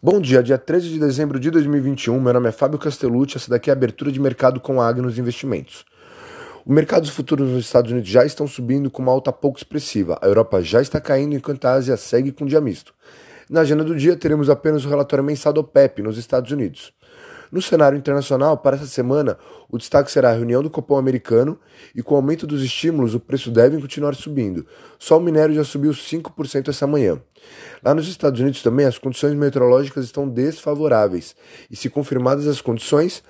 Bom dia, dia 13 de dezembro de 2021. Meu nome é Fábio Castellucci. Essa daqui é a abertura de mercado com a Agnos Investimentos. Os mercados futuros nos Estados Unidos já estão subindo com uma alta pouco expressiva. A Europa já está caindo enquanto a Ásia segue com dia misto. Na agenda do dia teremos apenas o relatório mensal do OPEP nos Estados Unidos. No cenário internacional, para essa semana, o destaque será a reunião do Copom americano e com o aumento dos estímulos, o preço deve continuar subindo. Só o minério já subiu 5% essa manhã. Lá nos Estados Unidos também as condições meteorológicas estão desfavoráveis e, se confirmadas as condições,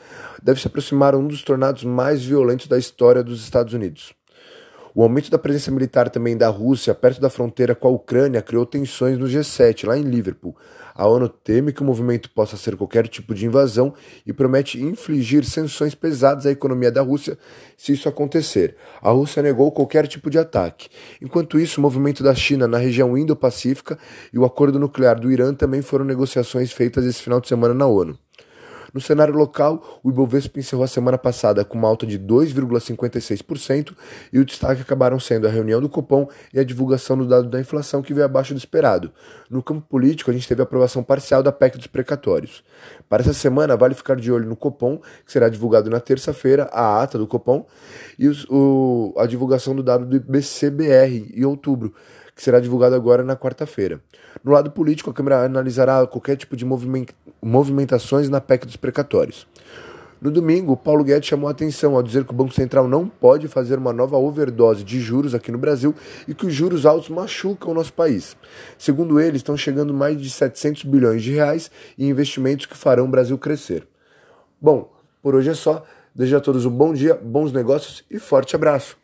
deve se aproximar um dos tornados mais violentos da história dos Estados Unidos. O aumento da presença militar também da Rússia perto da fronteira com a Ucrânia criou tensões no G7, lá em Liverpool. A ONU teme que o movimento possa ser qualquer tipo de invasão e promete infligir sanções pesadas à economia da Rússia se isso acontecer. A Rússia negou qualquer tipo de ataque. Enquanto isso, o movimento da China na região Indo-Pacífica e o acordo nuclear do Irã também foram negociações feitas esse final de semana na ONU. No cenário local, o Ibovespa encerrou a semana passada com uma alta de 2,56% e o destaque acabaram sendo a reunião do Copom e a divulgação do dado da inflação que veio abaixo do esperado. No campo político, a gente teve a aprovação parcial da PEC dos precatórios. Para essa semana, vale ficar de olho no Copom, que será divulgado na terça-feira, a ata do Copom, e os, o, a divulgação do dado do IBCBR em outubro que será divulgado agora na quarta-feira. No lado político, a Câmara analisará qualquer tipo de movimentações na PEC dos precatórios. No domingo, Paulo Guedes chamou a atenção ao dizer que o Banco Central não pode fazer uma nova overdose de juros aqui no Brasil e que os juros altos machucam o nosso país. Segundo ele, estão chegando mais de 700 bilhões de reais em investimentos que farão o Brasil crescer. Bom, por hoje é só. Desejo a todos um bom dia, bons negócios e forte abraço.